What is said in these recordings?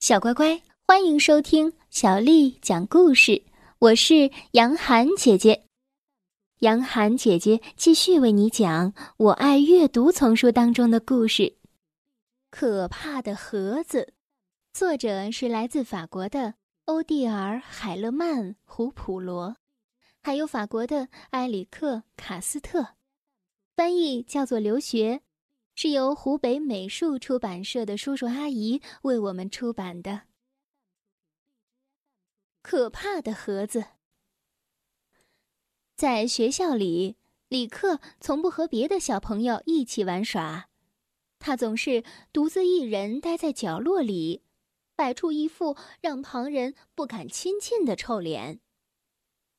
小乖乖，欢迎收听小丽讲故事。我是杨涵姐姐，杨涵姐姐继续为你讲《我爱阅读》丛书当中的故事。可怕的盒子，作者是来自法国的欧蒂尔·海勒曼·胡普罗，还有法国的埃里克·卡斯特，翻译叫做刘学。是由湖北美术出版社的叔叔阿姨为我们出版的。可怕的盒子。在学校里，李克从不和别的小朋友一起玩耍，他总是独自一人待在角落里，摆出一副让旁人不敢亲近的臭脸，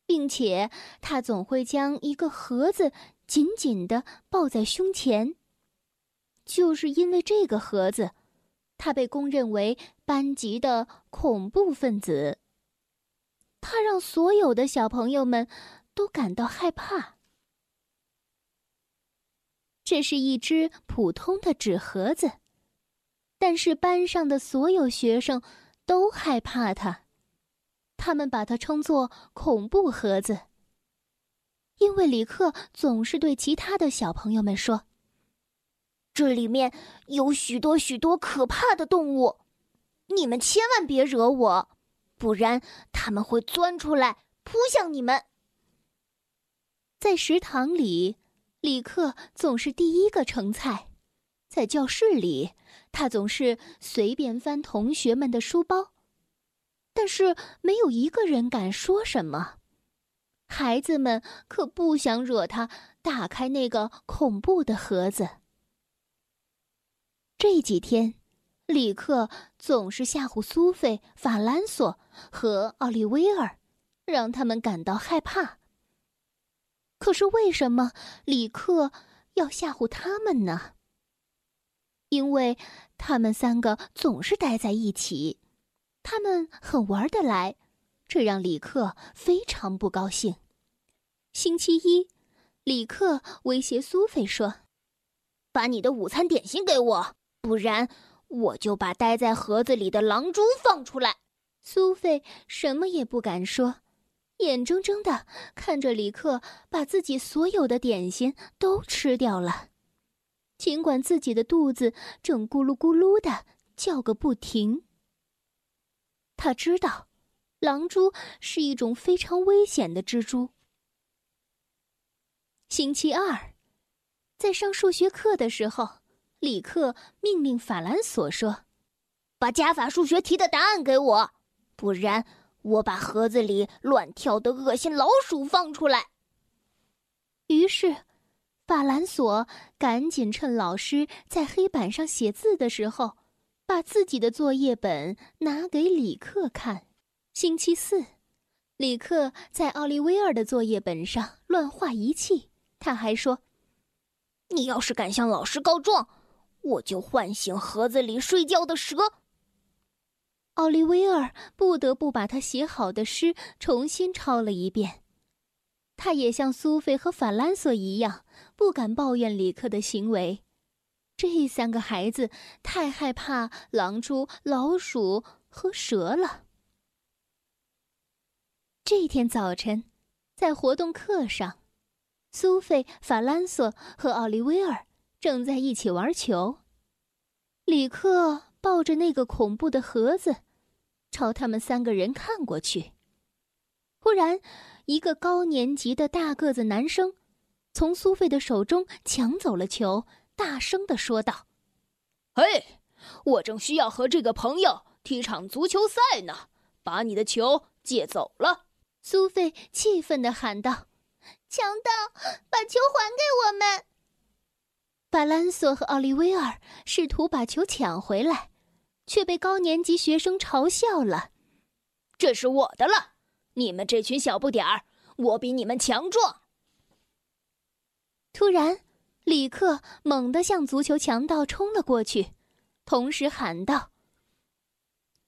并且他总会将一个盒子紧紧的抱在胸前。就是因为这个盒子，他被公认为班级的恐怖分子。他让所有的小朋友们都感到害怕。这是一只普通的纸盒子，但是班上的所有学生都害怕它，他们把它称作“恐怖盒子”，因为李克总是对其他的小朋友们说。这里面有许多许多可怕的动物，你们千万别惹我，不然他们会钻出来扑向你们。在食堂里，李克总是第一个盛菜；在教室里，他总是随便翻同学们的书包，但是没有一个人敢说什么。孩子们可不想惹他打开那个恐怖的盒子。这几天，李克总是吓唬苏菲、法兰索和奥利威尔，让他们感到害怕。可是为什么李克要吓唬他们呢？因为他们三个总是待在一起，他们很玩得来，这让李克非常不高兴。星期一，李克威胁苏菲说：“把你的午餐点心给我。”不然，我就把待在盒子里的狼蛛放出来。苏菲什么也不敢说，眼睁睁的看着李克把自己所有的点心都吃掉了，尽管自己的肚子正咕噜咕噜的叫个不停。他知道，狼蛛是一种非常危险的蜘蛛。星期二，在上数学课的时候。李克命令法兰索说：“把加法数学题的答案给我，不然我把盒子里乱跳的恶心老鼠放出来。”于是，法兰索赶紧趁老师在黑板上写字的时候，把自己的作业本拿给李克看。星期四，李克在奥利威尔的作业本上乱画一气，他还说：“你要是敢向老师告状。”我就唤醒盒子里睡觉的蛇。奥利威尔不得不把他写好的诗重新抄了一遍。他也像苏菲和法兰索一样，不敢抱怨李克的行为。这三个孩子太害怕狼蛛、老鼠和蛇了。这天早晨，在活动课上，苏菲、法兰索和奥利威尔。正在一起玩球，李克抱着那个恐怖的盒子，朝他们三个人看过去。忽然，一个高年级的大个子男生从苏菲的手中抢走了球，大声的说道：“嘿，我正需要和这个朋友踢场足球赛呢，把你的球借走了！”苏菲气愤的喊道：“强盗，把球还给！”法兰索和奥利威尔试图把球抢回来，却被高年级学生嘲笑了。这是我的了，你们这群小不点儿，我比你们强壮。突然，李克猛地向足球强盗冲了过去，同时喊道：“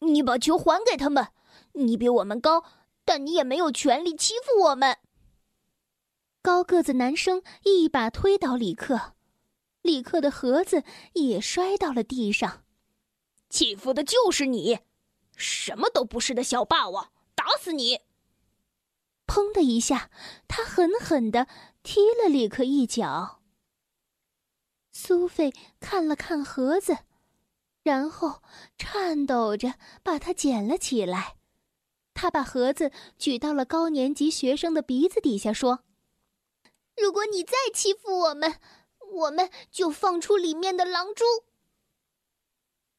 你把球还给他们！你比我们高，但你也没有权利欺负我们。”高个子男生一把推倒李克。李克的盒子也摔到了地上，欺负的就是你！什么都不是的小霸王，打死你！砰的一下，他狠狠的踢了李克一脚。苏菲看了看盒子，然后颤抖着把它捡了起来。他把盒子举到了高年级学生的鼻子底下，说：“如果你再欺负我们，我们就放出里面的狼蛛。”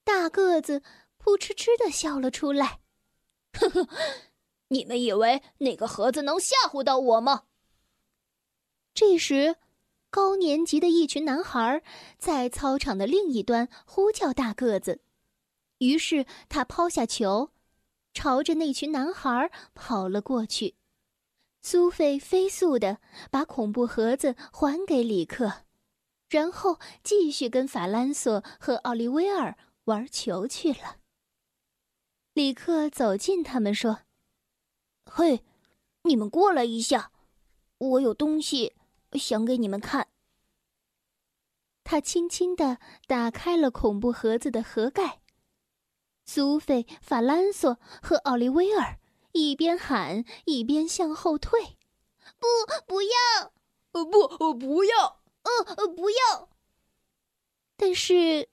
大个子扑哧哧的笑了出来，呵呵，你们以为那个盒子能吓唬到我吗？这时。高年级的一群男孩在操场的另一端呼叫大个子，于是他抛下球，朝着那群男孩跑了过去。苏菲飞速的把恐怖盒子还给李克，然后继续跟法兰索和奥利威尔玩球去了。李克走近他们说：“嘿，你们过来一下，我有东西。”想给你们看。他轻轻的打开了恐怖盒子的盒盖。苏菲、法兰索和奥利威尔一边喊一边向后退：“不，不要！呃，不，呃，不要！呃，呃，不要！”但是，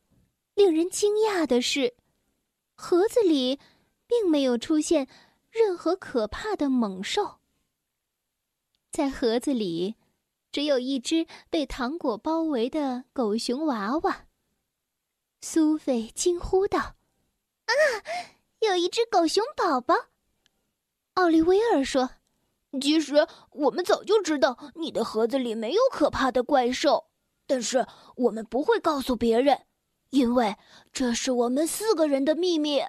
令人惊讶的是，盒子里并没有出现任何可怕的猛兽。在盒子里。只有一只被糖果包围的狗熊娃娃。苏菲惊呼道：“啊，有一只狗熊宝宝！”奥利威尔说：“其实我们早就知道你的盒子里没有可怕的怪兽，但是我们不会告诉别人，因为这是我们四个人的秘密。”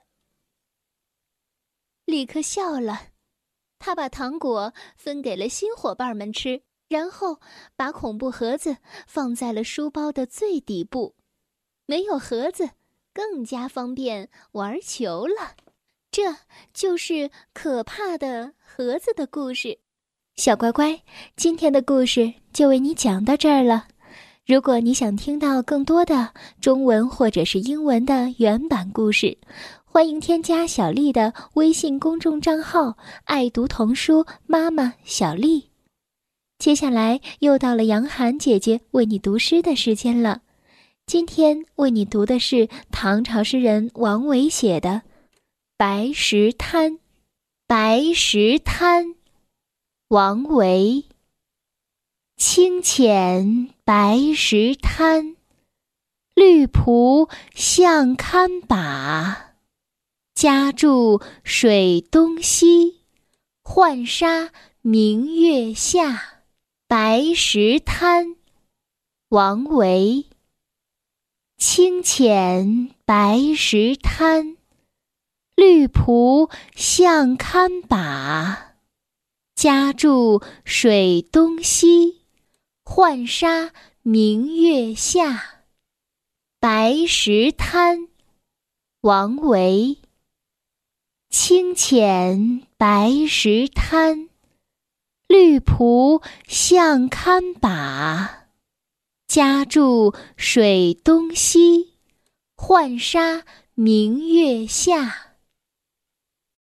立刻笑了，他把糖果分给了新伙伴们吃。然后把恐怖盒子放在了书包的最底部，没有盒子更加方便玩球了。这就是可怕的盒子的故事。小乖乖，今天的故事就为你讲到这儿了。如果你想听到更多的中文或者是英文的原版故事，欢迎添加小丽的微信公众账号“爱读童书妈妈小丽”。接下来又到了杨涵姐姐为你读诗的时间了。今天为你读的是唐朝诗人王维写的《白石滩》。白石滩，王维。清浅白石滩，绿蒲向堪把。家住水东西，浣纱明月下。白石滩，王维。清浅白石滩，绿蒲向堪把。家住水东西，浣纱明月下。白石滩，王维。清浅白石滩。绿蒲向堪把，家住水东西，浣纱明月下。